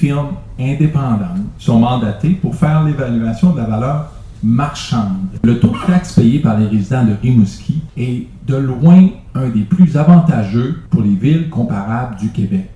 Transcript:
firmes indépendantes sont mandatées pour faire l'évaluation de la valeur marchande. Le taux de taxe payé par les résidents de Rimouski est de loin un des plus avantageux pour les villes comparables du Québec.